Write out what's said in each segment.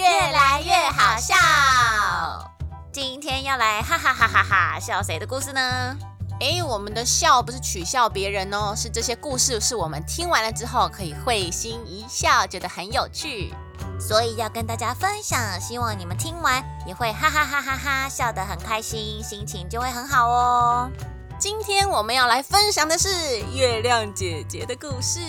越来越好笑。今天要来哈哈哈哈哈笑谁的故事呢？诶，我们的笑不是取笑别人哦，是这些故事是我们听完了之后可以会心一笑，觉得很有趣，所以要跟大家分享。希望你们听完也会哈哈哈哈哈笑得很开心，心情就会很好哦。今天我们要来分享的是月亮姐姐的故事。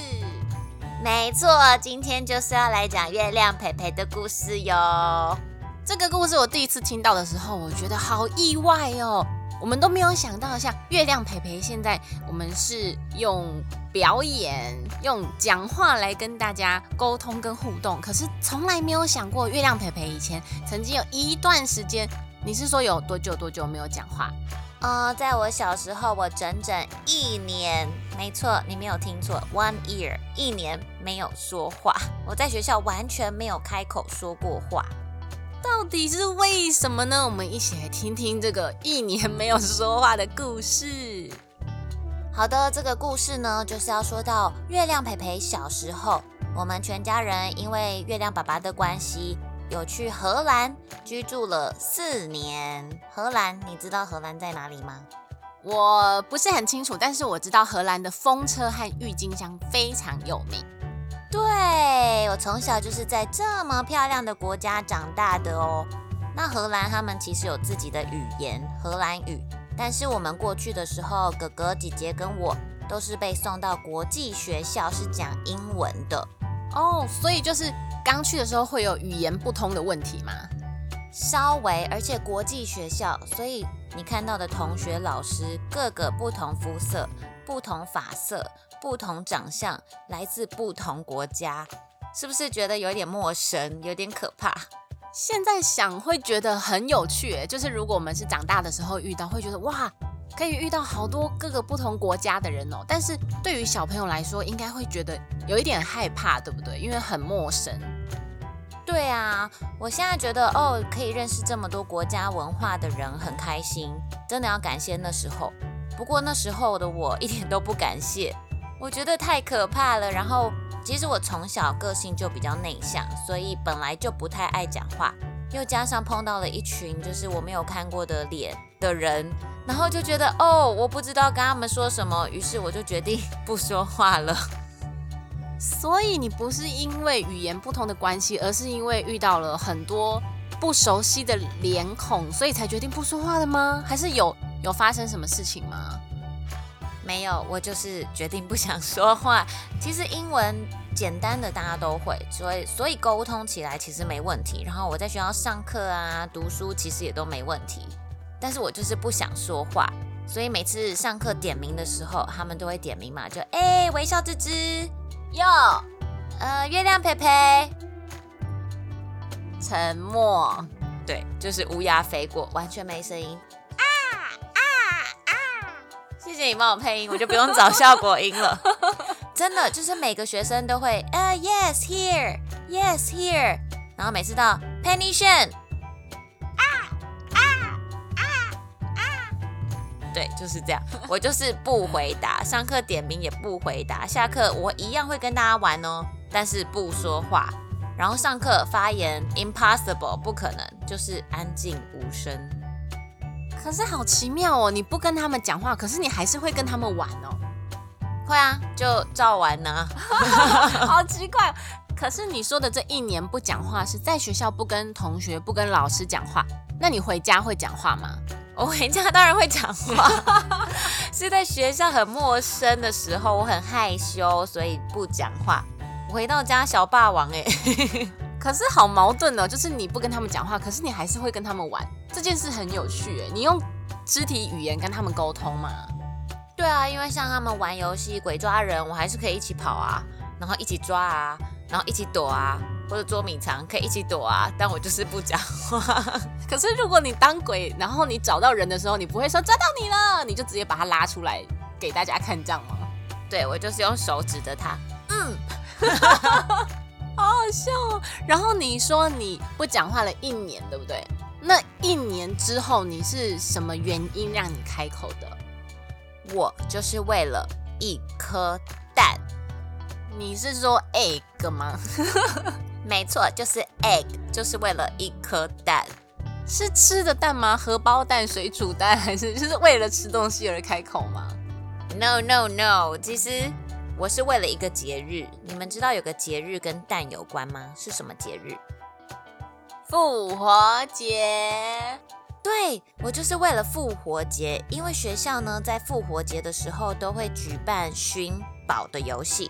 没错，今天就是要来讲月亮培培的故事哟。这个故事我第一次听到的时候，我觉得好意外哦。我们都没有想到，像月亮培培现在，我们是用表演、用讲话来跟大家沟通跟互动，可是从来没有想过，月亮培培以前曾经有一段时间，你是说有多久多久没有讲话？呃，在我小时候，我整整一年，没错，你没有听错，one year，一年没有说话。我在学校完全没有开口说过话。到底是为什么呢？我们一起来听听这个一年没有说话的故事。好的，这个故事呢，就是要说到月亮培培小时候，我们全家人因为月亮爸爸的关系，有去荷兰居住了四年。荷兰，你知道荷兰在哪里吗？我不是很清楚，但是我知道荷兰的风车和郁金香非常有名。对我从小就是在这么漂亮的国家长大的哦。那荷兰他们其实有自己的语言，荷兰语。但是我们过去的时候，哥哥姐姐跟我都是被送到国际学校，是讲英文的哦。所以就是刚去的时候会有语言不通的问题吗？稍微，而且国际学校，所以你看到的同学、老师，各个不同肤色、不同发色。不同长相，来自不同国家，是不是觉得有点陌生，有点可怕？现在想会觉得很有趣，就是如果我们是长大的时候遇到，会觉得哇，可以遇到好多各个不同国家的人哦。但是对于小朋友来说，应该会觉得有一点害怕，对不对？因为很陌生。对啊，我现在觉得哦，可以认识这么多国家文化的人，很开心，真的要感谢那时候。不过那时候的我一点都不感谢。我觉得太可怕了。然后，其实我从小个性就比较内向，所以本来就不太爱讲话。又加上碰到了一群就是我没有看过的脸的人，然后就觉得哦，我不知道跟他们说什么，于是我就决定 不说话了。所以你不是因为语言不同的关系，而是因为遇到了很多不熟悉的脸孔，所以才决定不说话的吗？还是有有发生什么事情吗？没有，我就是决定不想说话。其实英文简单的大家都会，所以所以沟通起来其实没问题。然后我在学校上课啊、读书其实也都没问题。但是我就是不想说话，所以每次上课点名的时候，他们都会点名嘛，就哎微笑吱吱哟，呃月亮陪陪，沉默，对，就是乌鸦飞过，完全没声音。谢谢你帮我配音，我就不用找效果音了。真的，就是每个学生都会，呃，yes here，yes here，然后每次到 Penny Shen，对，就是这样。我就是不回答，上课点名也不回答，下课我一样会跟大家玩哦，但是不说话。然后上课发言 impossible，不可能，就是安静无声。可是好奇妙哦，你不跟他们讲话，可是你还是会跟他们玩哦。会啊，就照玩呢。好奇怪。可是你说的这一年不讲话，是在学校不跟同学、不跟老师讲话。那你回家会讲话吗？我回家当然会讲话。是在学校很陌生的时候，我很害羞，所以不讲话。回到家小霸王哎。可是好矛盾哦，就是你不跟他们讲话，可是你还是会跟他们玩，这件事很有趣哎。你用肢体语言跟他们沟通嘛？对啊，因为像他们玩游戏鬼抓人，我还是可以一起跑啊，然后一起抓啊，然后一起躲啊，或者捉迷藏可以一起躲啊，但我就是不讲话。可是如果你当鬼，然后你找到人的时候，你不会说抓到你了，你就直接把他拉出来给大家看，这样吗？对，我就是用手指着他，嗯。好好笑哦！然后你说你不讲话了一年，对不对？那一年之后，你是什么原因让你开口的？我就是为了一颗蛋。你是说 egg 吗？没错，就是 egg。就是为了一颗蛋。是吃的蛋吗？荷包蛋、水煮蛋，还是 就是为了吃东西而开口吗？No No No，其实我是为了一个节日。你们知道有个节日跟蛋有关吗？是什么节日？复活节。对我就是为了复活节，因为学校呢在复活节的时候都会举办寻宝的游戏。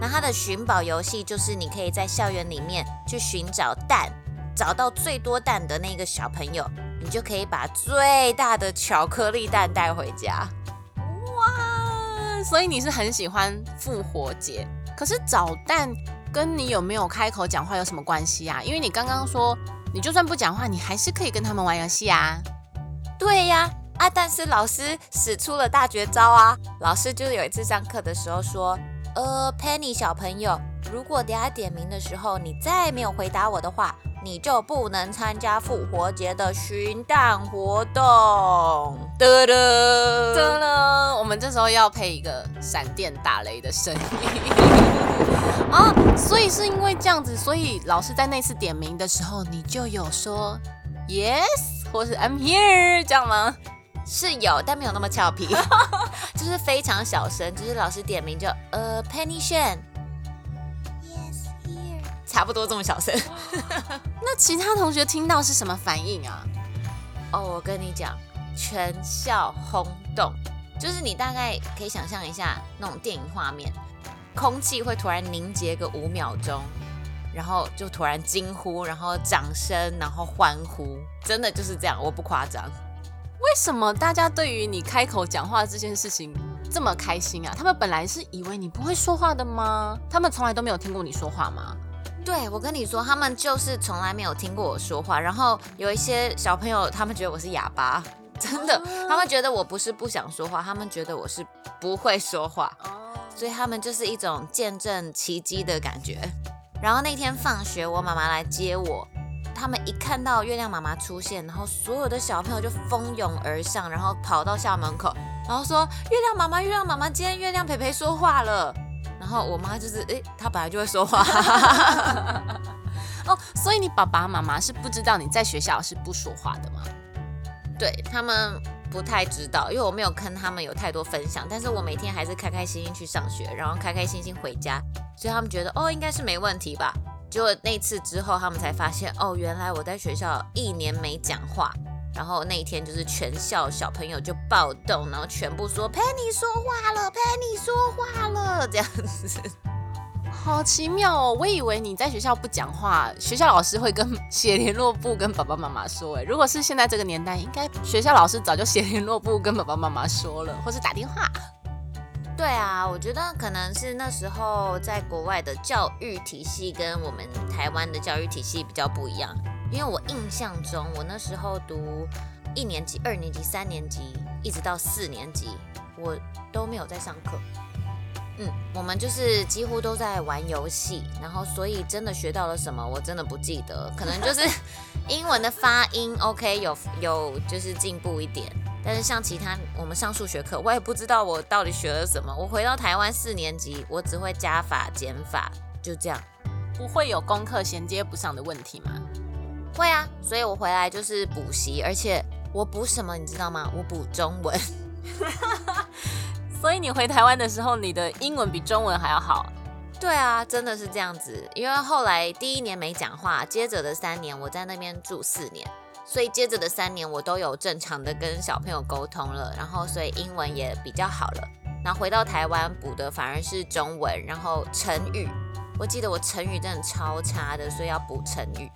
那它的寻宝游戏就是你可以在校园里面去寻找蛋。找到最多蛋的那个小朋友，你就可以把最大的巧克力蛋带回家。哇！所以你是很喜欢复活节，可是找蛋跟你有没有开口讲话有什么关系啊？因为你刚刚说，你就算不讲话，你还是可以跟他们玩游戏啊。对呀，啊！但是老师使出了大绝招啊！老师就有一次上课的时候说，呃，Penny 小朋友，如果等下点名的时候你再没有回答我的话。你就不能参加复活节的寻蛋活动。得了，得了，我们这时候要配一个闪电打雷的声音啊！所以是因为这样子，所以老师在那次点名的时候，你就有说 yes 或是 I'm here 这样吗？是有，但没有那么俏皮，就是非常小声，就是老师点名就呃 Penny Shan。差不多这么小声，那其他同学听到是什么反应啊？哦，我跟你讲，全校轰动，就是你大概可以想象一下那种电影画面，空气会突然凝结个五秒钟，然后就突然惊呼，然后掌声，然后欢呼，真的就是这样，我不夸张。为什么大家对于你开口讲话这件事情这么开心啊？他们本来是以为你不会说话的吗？他们从来都没有听过你说话吗？对，我跟你说，他们就是从来没有听过我说话。然后有一些小朋友，他们觉得我是哑巴，真的，他们觉得我不是不想说话，他们觉得我是不会说话。所以他们就是一种见证奇迹的感觉。然后那天放学，我妈妈来接我，他们一看到月亮妈妈出现，然后所有的小朋友就蜂拥而上，然后跑到校门口，然后说：“月亮妈妈，月亮妈妈，今天月亮培培说话了。”然后我妈就是，哎，她本来就会说话，哦，所以你爸爸妈妈是不知道你在学校是不说话的吗？对他们不太知道，因为我没有跟他们有太多分享。但是我每天还是开开心心去上学，然后开开心心回家，所以他们觉得，哦，应该是没问题吧。结果那次之后，他们才发现，哦，原来我在学校一年没讲话。然后那一天就是全校小朋友就暴动，然后全部说 Penny 说话了，Penny 说话了，这样子，好奇妙哦！我以为你在学校不讲话，学校老师会跟写联络簿跟爸爸妈妈说。哎，如果是现在这个年代，应该学校老师早就写联络簿跟爸爸妈妈说了，或是打电话。对啊，我觉得可能是那时候在国外的教育体系跟我们台湾的教育体系比较不一样。因为我印象中，我那时候读一年级、二年级、三年级，一直到四年级，我都没有在上课。嗯，我们就是几乎都在玩游戏，然后所以真的学到了什么，我真的不记得。可能就是 英文的发音 OK，有有就是进步一点，但是像其他我们上数学课，我也不知道我到底学了什么。我回到台湾四年级，我只会加法减法，就这样，不会有功课衔接不上的问题吗？会啊，所以我回来就是补习，而且我补什么你知道吗？我补中文。所以你回台湾的时候，你的英文比中文还要好。对啊，真的是这样子。因为后来第一年没讲话，接着的三年我在那边住四年，所以接着的三年我都有正常的跟小朋友沟通了，然后所以英文也比较好了。然后回到台湾补的反而是中文，然后成语，我记得我成语真的超差的，所以要补成语。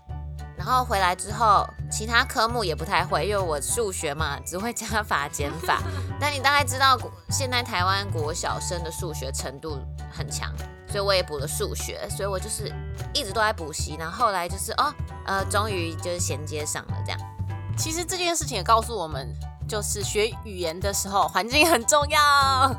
然后回来之后，其他科目也不太会，因为我数学嘛，只会加法减法。但你大概知道，现在台湾国小生的数学程度很强，所以我也补了数学。所以我就是一直都在补习。然后后来就是哦，呃，终于就是衔接上了这样。其实这件事情也告诉我们，就是学语言的时候，环境很重要。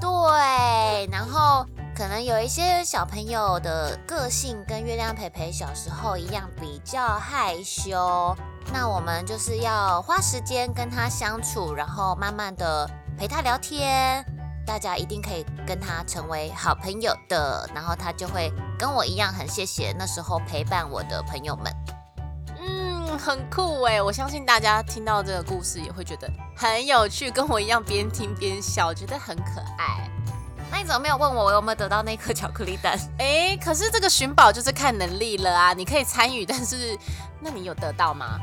对，然后。可能有一些小朋友的个性跟月亮培培小时候一样，比较害羞。那我们就是要花时间跟他相处，然后慢慢的陪他聊天。大家一定可以跟他成为好朋友的，然后他就会跟我一样很谢谢那时候陪伴我的朋友们。嗯，很酷哎！我相信大家听到这个故事也会觉得很有趣，跟我一样边听边笑，觉得很可爱。那你怎么没有问我我有没有得到那颗巧克力蛋？哎，可是这个寻宝就是看能力了啊！你可以参与，但是那你有得到吗？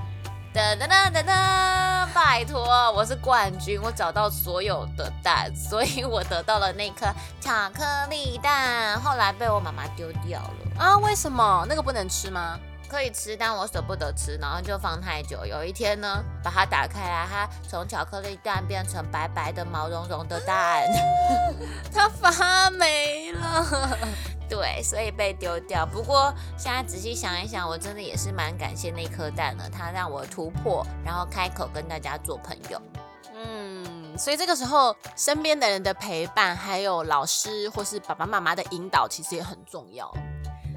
噔噔噔噔噔！拜托，我是冠军，我找到所有的蛋，所以我得到了那颗巧克力蛋，后来被我妈妈丢掉了啊？为什么？那个不能吃吗？可以吃，但我舍不得吃，然后就放太久。有一天呢，把它打开来，它从巧克力蛋变成白白的毛茸茸的蛋，它发霉了。对，所以被丢掉。不过现在仔细想一想，我真的也是蛮感谢那颗蛋的，它让我突破，然后开口跟大家做朋友。嗯，所以这个时候身边的人的陪伴，还有老师或是爸爸妈妈的引导，其实也很重要。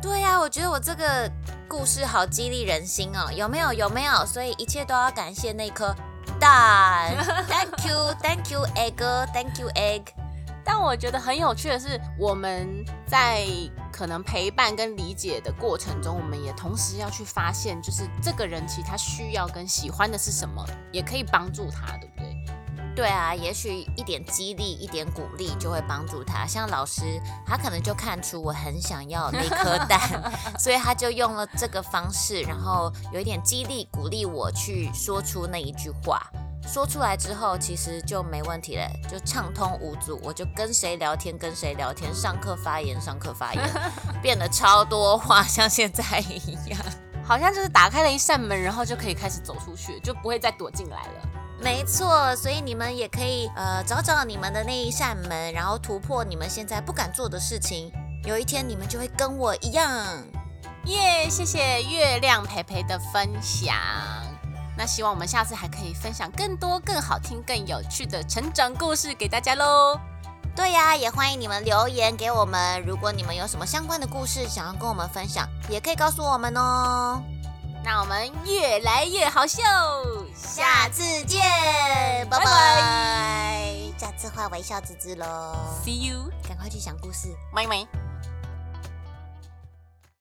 对呀，我觉得我这个故事好激励人心哦，有没有？有没有？所以一切都要感谢那颗蛋。Thank you, thank you, egg. Thank you, egg. 但我觉得很有趣的是，我们在可能陪伴跟理解的过程中，我们也同时要去发现，就是这个人其实他需要跟喜欢的是什么，也可以帮助他，对不对？对啊，也许一点激励、一点鼓励就会帮助他。像老师，他可能就看出我很想要那颗蛋，所以他就用了这个方式，然后有一点激励、鼓励我去说出那一句话。说出来之后，其实就没问题了，就畅通无阻。我就跟谁聊天跟谁聊天，上课发言上课发言，变得超多话，像现在一样，好像就是打开了一扇门，然后就可以开始走出去，就不会再躲进来了。没错，所以你们也可以呃找找你们的那一扇门，然后突破你们现在不敢做的事情。有一天你们就会跟我一样，耶！谢谢月亮培培的分享。那希望我们下次还可以分享更多、更好听、更有趣的成长故事给大家喽。对呀，也欢迎你们留言给我们。如果你们有什么相关的故事想要跟我们分享，也可以告诉我们哦。那我们越来越好笑，下次见，拜拜。下次换微笑芝芝喽，See you，赶快去想故事，拜拜。